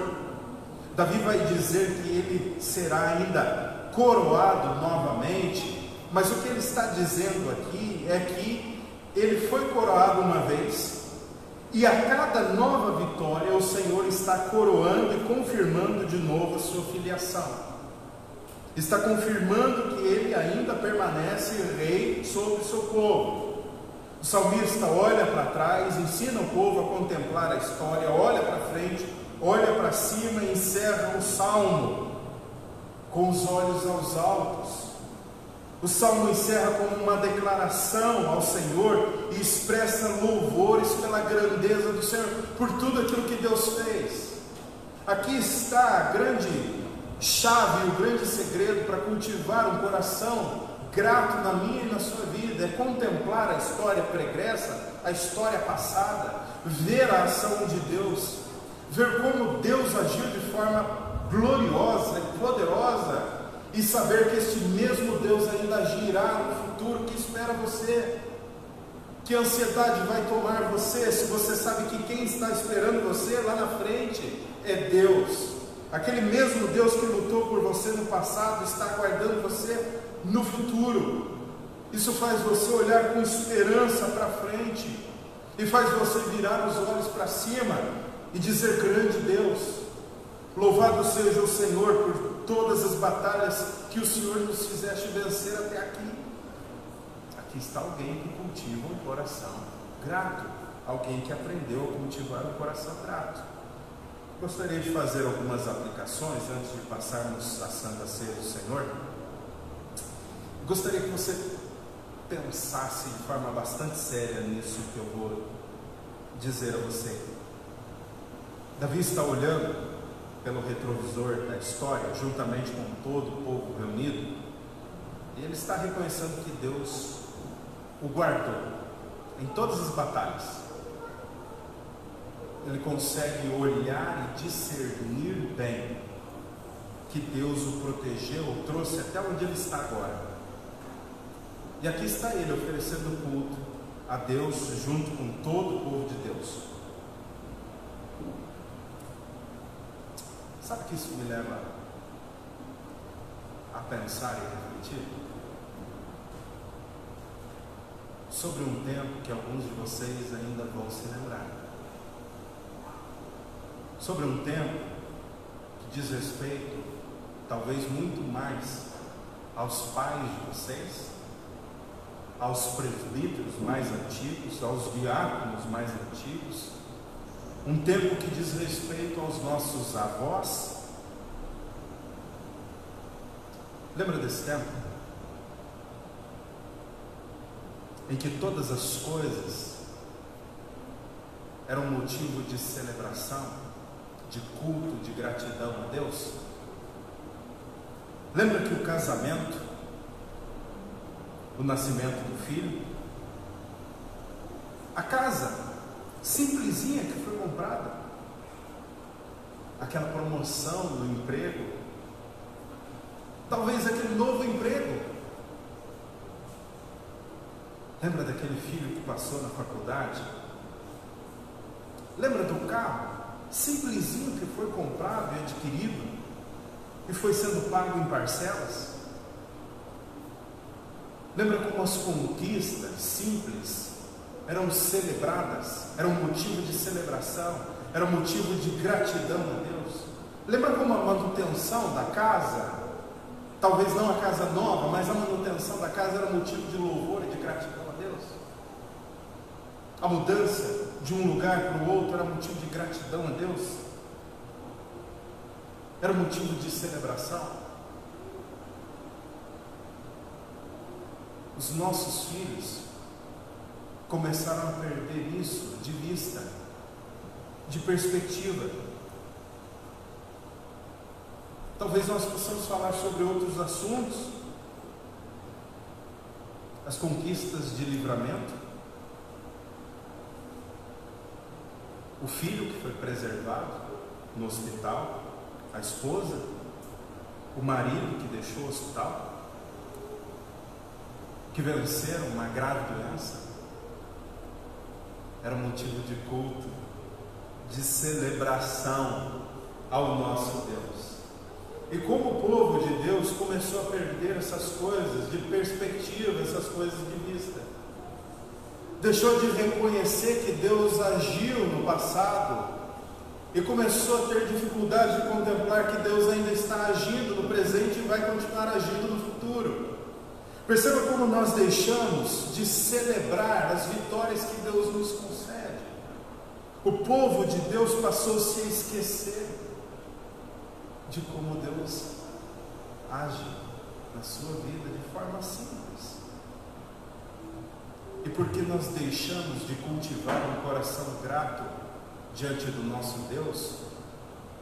Davi vai dizer que ele será ainda coroado novamente, mas o que ele está dizendo aqui é que ele foi coroado uma vez, e a cada nova vitória o Senhor está coroando e confirmando de novo a sua filiação. Está confirmando que ele ainda permanece rei sobre seu povo. O salmista olha para trás, ensina o povo a contemplar a história, olha para frente olha para cima e encerra o salmo com os olhos aos altos. O salmo encerra como uma declaração ao Senhor e expressa louvores pela grandeza do Senhor, por tudo aquilo que Deus fez. Aqui está a grande chave, o grande segredo para cultivar um coração grato na minha e na sua vida, é contemplar a história pregressa, a história passada, ver a ação de Deus ver como Deus agiu de forma gloriosa e poderosa, e saber que este mesmo Deus ainda agirá no futuro que espera você. Que ansiedade vai tomar você se você sabe que quem está esperando você lá na frente é Deus. Aquele mesmo Deus que lutou por você no passado está aguardando você no futuro. Isso faz você olhar com esperança para frente e faz você virar os olhos para cima e dizer: Grande Deus, louvado seja o Senhor por todas as batalhas que o Senhor nos fizeste vencer até aqui. aqui está alguém que cultiva um coração grato, alguém que aprendeu a cultivar um coração grato. Gostaria de fazer algumas aplicações antes de passarmos a Santa Ceia do Senhor. Gostaria que você pensasse de forma bastante séria nisso que eu vou dizer a você. Davi está olhando pelo retrovisor da história, juntamente com todo o povo reunido, ele está reconhecendo que Deus o guardou em todas as batalhas. Ele consegue olhar e discernir bem que Deus o protegeu, o trouxe até onde ele está agora. E aqui está ele oferecendo culto a Deus junto com todo o povo de Deus. Sabe que isso me leva a pensar e refletir? Sobre um tempo que alguns de vocês ainda vão se lembrar. Sobre um tempo que diz respeito, talvez muito mais, aos pais de vocês, aos presbíteros mais antigos, aos diáconos mais antigos, um tempo que diz respeito aos nossos avós. Lembra desse tempo? Em que todas as coisas eram motivo de celebração, de culto, de gratidão a Deus? Lembra que o casamento, o nascimento do filho, a casa simplesinha que foi comprada, aquela promoção no emprego, talvez aquele novo emprego. Lembra daquele filho que passou na faculdade? Lembra do carro simplesinho que foi comprado e adquirido e foi sendo pago em parcelas? Lembra como as conquistas simples eram celebradas, eram motivo de celebração, eram motivo de gratidão a Deus. Lembra como a manutenção da casa, talvez não a casa nova, mas a manutenção da casa era motivo de louvor e de gratidão a Deus? A mudança de um lugar para o outro era motivo de gratidão a Deus? Era motivo de celebração? Os nossos filhos começaram a perder isso de vista, de perspectiva. Talvez nós possamos falar sobre outros assuntos, as conquistas de livramento, o filho que foi preservado no hospital, a esposa, o marido que deixou o hospital, que venceram uma grave doença era motivo de culto, de celebração ao nosso Deus. E como o povo de Deus começou a perder essas coisas de perspectiva, essas coisas de vista, deixou de reconhecer que Deus agiu no passado e começou a ter dificuldade de contemplar que Deus ainda está agindo no presente e vai continuar agindo no futuro. Perceba como nós deixamos de celebrar as vitórias que Deus nos concede. O povo de Deus passou-se a esquecer de como Deus age na sua vida de forma simples. E porque nós deixamos de cultivar um coração grato diante do nosso Deus,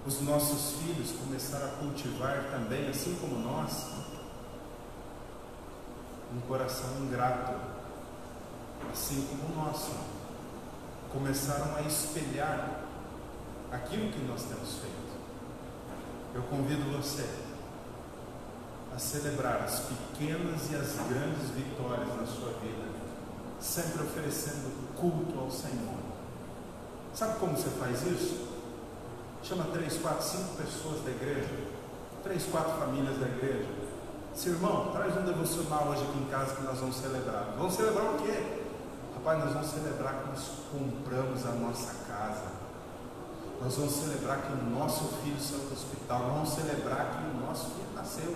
os nossos filhos começaram a cultivar também, assim como nós, um coração ingrato, assim como o nosso. Começaram a espelhar aquilo que nós temos feito. Eu convido você a celebrar as pequenas e as grandes vitórias na sua vida, sempre oferecendo culto ao Senhor. Sabe como você faz isso? Chama três, quatro, cinco pessoas da igreja, três, quatro famílias da igreja seu irmão, traz um devocional hoje aqui em casa que nós vamos celebrar. Vamos celebrar o quê? Rapaz, nós vamos celebrar que nós compramos a nossa casa. Nós vamos celebrar que o nosso filho saiu do hospital. Nós vamos celebrar que o nosso filho nasceu.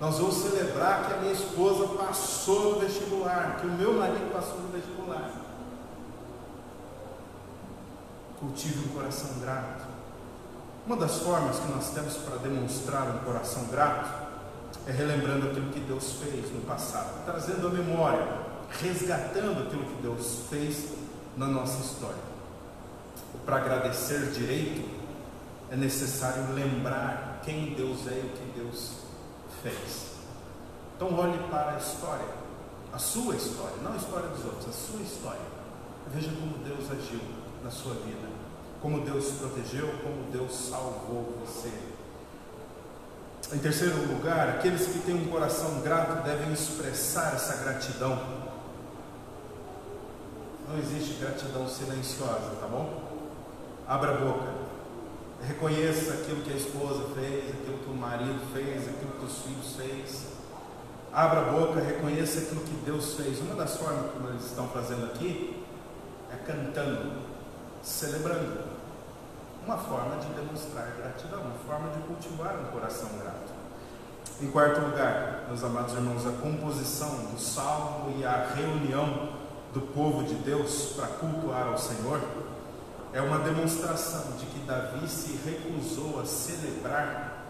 Nós vamos celebrar que a minha esposa passou no vestibular, que o meu marido passou no vestibular. Cultive um coração grato. Uma das formas que nós temos para demonstrar um coração grato é relembrando aquilo que Deus fez no passado, trazendo a memória, resgatando aquilo que Deus fez na nossa história. Para agradecer direito, é necessário lembrar quem Deus é e o que Deus fez. Então olhe para a história, a sua história, não a história dos outros, a sua história. Veja como Deus agiu na sua vida, como Deus protegeu, como Deus salvou você. Em terceiro lugar, aqueles que têm um coração grato devem expressar essa gratidão. Não existe gratidão silenciosa, tá bom? Abra a boca. Reconheça aquilo que a esposa fez, aquilo que o marido fez, aquilo que os filhos fez. Abra a boca, reconheça aquilo que Deus fez. Uma das formas como eles estão fazendo aqui é cantando, celebrando. Uma forma de demonstrar gratidão, uma forma de cultivar um coração grato. Em quarto lugar, meus amados irmãos, a composição do salmo e a reunião do povo de Deus para cultuar ao Senhor é uma demonstração de que Davi se recusou a celebrar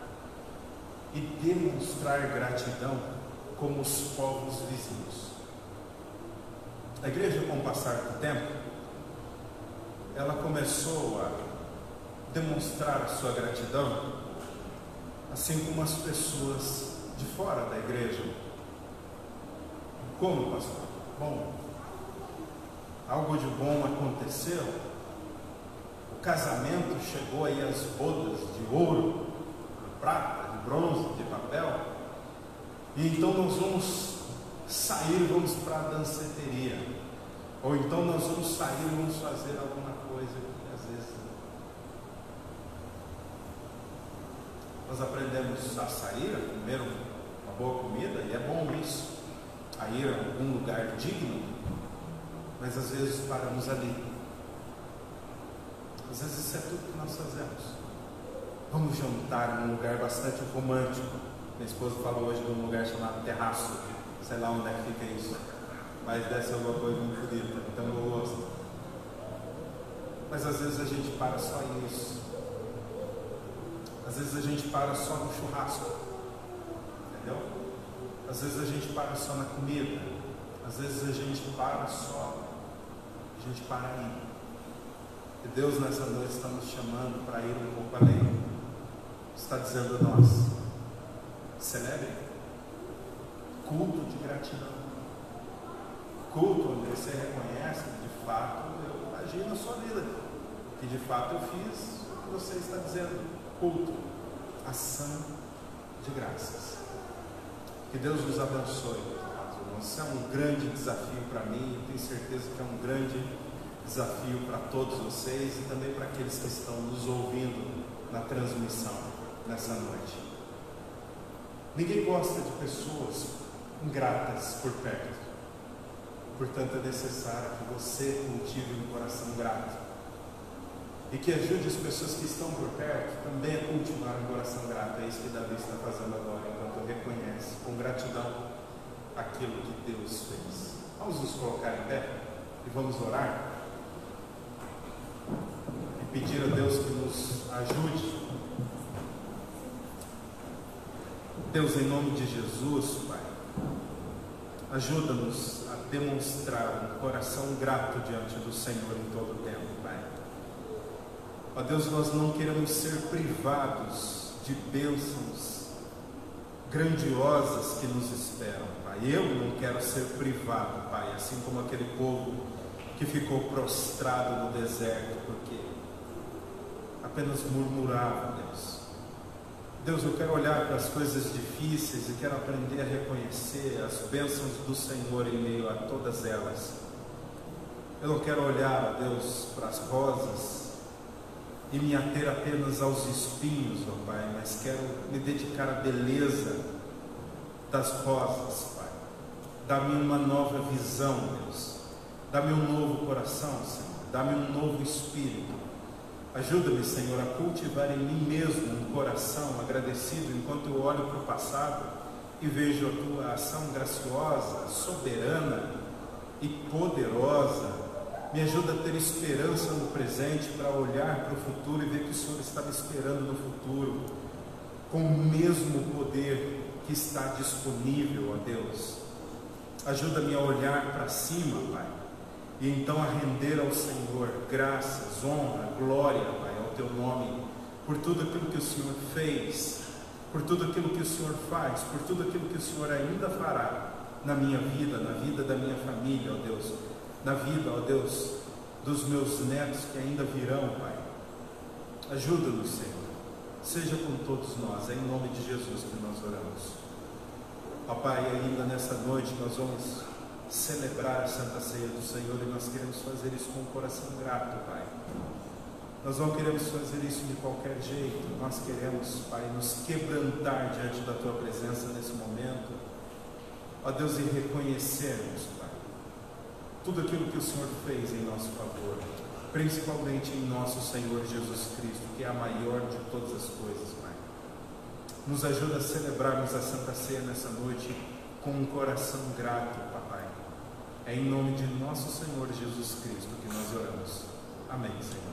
e demonstrar gratidão como os povos vizinhos. A igreja, com o passar do tempo, ela começou a demonstrar a sua gratidão, assim como as pessoas de fora da igreja. Como, pastor? Bom, algo de bom aconteceu, casamento chegou aí as bodas de ouro, de prata, de bronze, de papel. E então nós vamos sair, vamos para a danceteria. Ou então nós vamos sair, vamos fazer alguma coisa que às vezes nós aprendemos a sair, a comer uma boa comida, e é bom isso, a ir a algum lugar digno, mas às vezes paramos ali às vezes isso é tudo que nós fazemos. Vamos jantar num lugar bastante romântico. Minha esposa falou hoje de um lugar chamado Terraço. Sei lá onde é que fica isso. Mas deve ser alguma coisa muito bonita. Então eu gosto. Mas às vezes a gente para só nisso. Às vezes a gente para só no churrasco. Entendeu? Às vezes a gente para só na comida. Às vezes a gente para só. A gente para aí. E Deus nessa noite está nos chamando para ir um pouco além. Está dizendo a nós: celebre culto de gratidão. Culto onde você reconhece que de fato eu agi na sua vida, que de fato eu fiz o que você está dizendo. Culto, ação de graças. Que Deus nos abençoe. Isso é um grande desafio para mim, eu tenho certeza que é um grande desafio para todos vocês e também para aqueles que estão nos ouvindo na transmissão nessa noite. Ninguém gosta de pessoas ingratas por perto. Portanto, é necessário que você cultive um coração grato. E que ajude as pessoas que estão por perto também a cultivar um coração grato. É isso que Davi está fazendo agora, enquanto reconhece com gratidão aquilo que Deus fez. Vamos nos colocar em pé e vamos orar pedir a Deus que nos ajude. Deus, em nome de Jesus, Pai, ajuda-nos a demonstrar um coração grato diante do Senhor em todo o tempo. Ó Deus, nós não queremos ser privados de bênçãos grandiosas que nos esperam, Pai. Eu não quero ser privado, Pai, assim como aquele povo que ficou prostrado no deserto, porque apenas murmurava, Deus. Deus, eu quero olhar para as coisas difíceis e quero aprender a reconhecer as bênçãos do Senhor em meio a todas elas. Eu não quero olhar, Deus, para as rosas e me ater apenas aos espinhos, ó Pai, mas quero me dedicar à beleza das rosas, Pai. Dá-me uma nova visão, Deus. Dá-me um novo coração, Senhor. Dá-me um novo espírito. Ajuda-me, Senhor, a cultivar em mim mesmo um coração agradecido enquanto eu olho para o passado e vejo a tua ação graciosa, soberana e poderosa. Me ajuda a ter esperança no presente para olhar para o futuro e ver que o Senhor está me esperando no futuro, com o mesmo poder que está disponível a Deus. Ajuda-me a olhar para cima, Pai, e então a render ao Senhor graças, honra, glória, Pai, ao Teu nome, por tudo aquilo que o Senhor fez, por tudo aquilo que o Senhor faz, por tudo aquilo que o Senhor ainda fará na minha vida, na vida da minha família, ó Deus, na vida, ó Deus, dos meus netos que ainda virão, Pai. Ajuda-nos, Senhor. Seja com todos nós, é em nome de Jesus que nós oramos. Pai, ainda nessa noite nós vamos celebrar a Santa Ceia do Senhor e nós queremos fazer isso com um coração grato, Pai. Nós não queremos fazer isso de qualquer jeito, nós queremos, Pai, nos quebrantar diante da Tua presença nesse momento, ó Deus, e reconhecermos, Pai, tudo aquilo que o Senhor fez em nosso favor, principalmente em nosso Senhor Jesus Cristo, que é a maior de todas as coisas, Pai. Nos ajuda a celebrarmos a Santa Ceia nessa noite com um coração grato, Papai. É em nome de nosso Senhor Jesus Cristo que nós oramos. Amém, Senhor.